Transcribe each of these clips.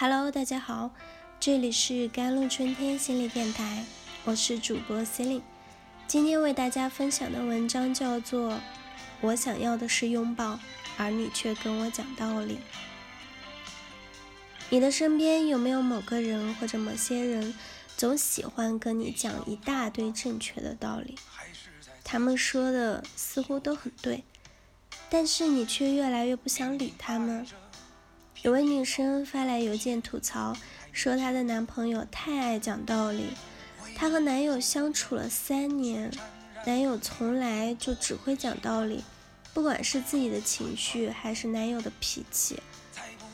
Hello，大家好，这里是甘露春天心理电台，我是主播 Celine。今天为大家分享的文章叫做《我想要的是拥抱，而你却跟我讲道理》。你的身边有没有某个人或者某些人，总喜欢跟你讲一大堆正确的道理？他们说的似乎都很对，但是你却越来越不想理他们。有位女生发来邮件吐槽，说她的男朋友太爱讲道理。她和男友相处了三年，男友从来就只会讲道理，不管是自己的情绪还是男友的脾气，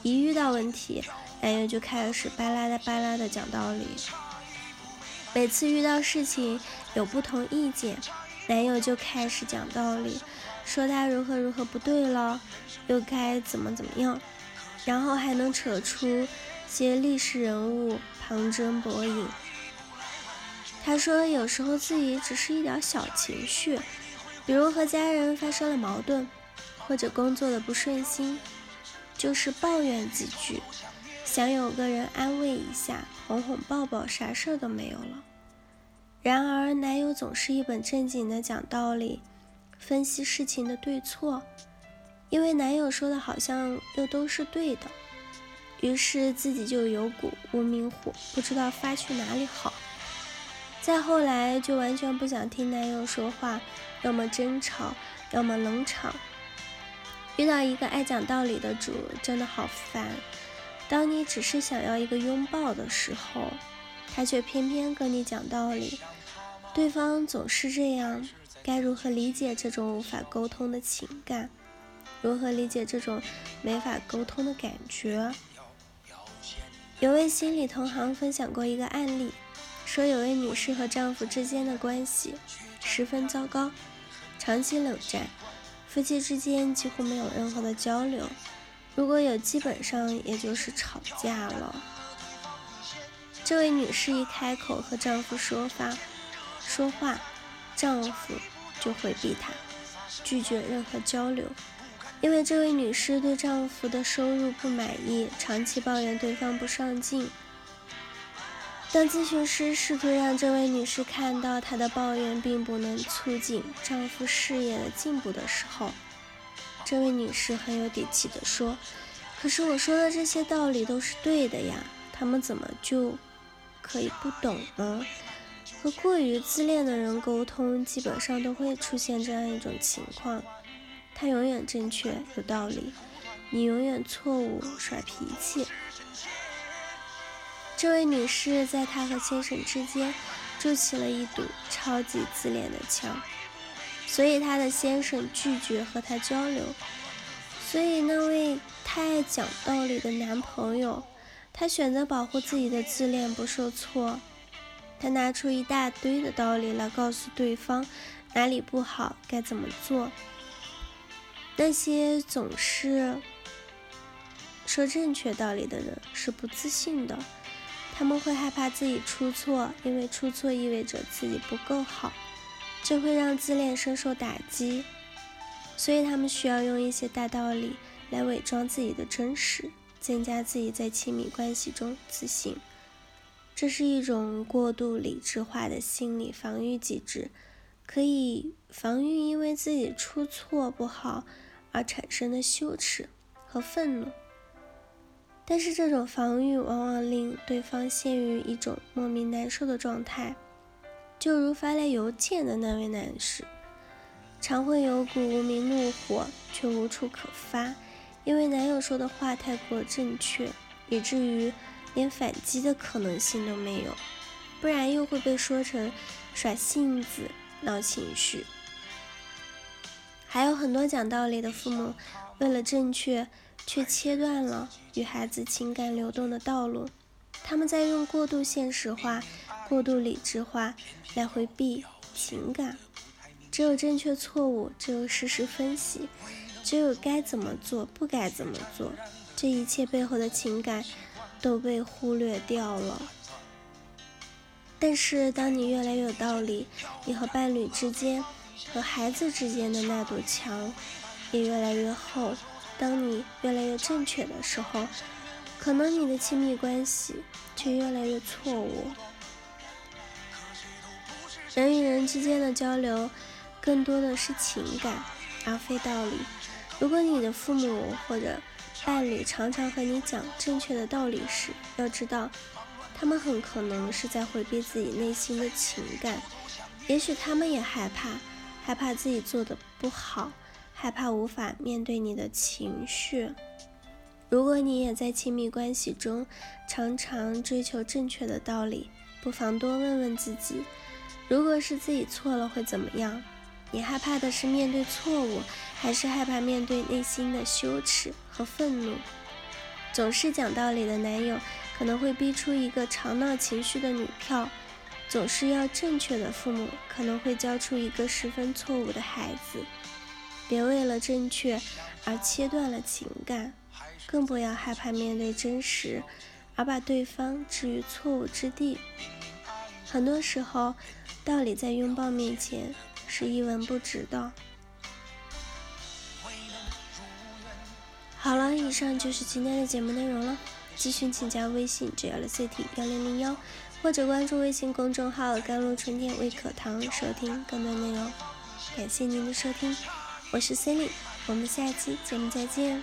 一遇到问题，男友就开始巴拉的巴拉的讲道理。每次遇到事情有不同意见，男友就开始讲道理，说他如何如何不对了，又该怎么怎么样。然后还能扯出些历史人物旁征博引。他说，有时候自己只是一点小情绪，比如和家人发生了矛盾，或者工作的不顺心，就是抱怨几句，想有个人安慰一下，哄哄抱抱，啥事儿都没有了。然而，男友总是一本正经的讲道理，分析事情的对错。因为男友说的好像又都是对的，于是自己就有股无名火，不知道发去哪里好。再后来就完全不想听男友说话，要么争吵，要么冷场。遇到一个爱讲道理的主，真的好烦。当你只是想要一个拥抱的时候，他却偏偏跟你讲道理。对方总是这样，该如何理解这种无法沟通的情感？如何理解这种没法沟通的感觉？有位心理同行分享过一个案例，说有位女士和丈夫之间的关系十分糟糕，长期冷战，夫妻之间几乎没有任何的交流，如果有，基本上也就是吵架了。这位女士一开口和丈夫说话，说话，丈夫就回避她，拒绝任何交流。因为这位女士对丈夫的收入不满意，长期抱怨对方不上进。当咨询师试图让这位女士看到她的抱怨并不能促进丈夫事业的进步的时候，这位女士很有底气地说：“可是我说的这些道理都是对的呀，他们怎么就可以不懂呢？”和过于自恋的人沟通，基本上都会出现这样一种情况。他永远正确有道理，你永远错误耍脾气。这位女士在她和先生之间筑起了一堵超级自恋的墙，所以她的先生拒绝和她交流。所以那位太爱讲道理的男朋友，他选择保护自己的自恋不受挫，他拿出一大堆的道理来告诉对方哪里不好，该怎么做。那些总是说正确道理的人是不自信的，他们会害怕自己出错，因为出错意味着自己不够好，这会让自恋深受打击。所以他们需要用一些大道理来伪装自己的真实，增加自己在亲密关系中自信。这是一种过度理智化的心理防御机制，可以防御因为自己出错不好。而产生的羞耻和愤怒，但是这种防御往往令对方陷于一种莫名难受的状态，就如发来邮件的那位男士，常会有股无名怒火，却无处可发，因为男友说的话太过正确，以至于连反击的可能性都没有，不然又会被说成耍性子、闹情绪。还有很多讲道理的父母，为了正确，却切断了与孩子情感流动的道路。他们在用过度现实化、过度理智化来回避情感。只有正确错误，只有事实分析，只有该怎么做，不该怎么做，这一切背后的情感都被忽略掉了。但是，当你越来越有道理，你和伴侣之间。和孩子之间的那堵墙也越来越厚。当你越来越正确的时候，可能你的亲密关系却越来越错误。人与人之间的交流，更多的是情感，而非道理。如果你的父母或者伴侣常常和你讲正确的道理时，要知道，他们很可能是在回避自己内心的情感。也许他们也害怕，害怕自己做的不好，害怕无法面对你的情绪。如果你也在亲密关系中常常追求正确的道理，不妨多问问自己。如果是自己错了会怎么样？你害怕的是面对错误，还是害怕面对内心的羞耻和愤怒？总是讲道理的男友可能会逼出一个常闹情绪的女票；总是要正确的父母可能会教出一个十分错误的孩子。别为了正确而切断了情感，更不要害怕面对真实而把对方置于错误之地。很多时候。道理在拥抱面前是一文不值的。好了，以上就是今天的节目内容了。咨询请加微信 j l c t 幺零零幺，或者关注微信公众号“甘露春天微课堂”收听更多内容。感谢您的收听，我是 Cindy，我们下期节目再见。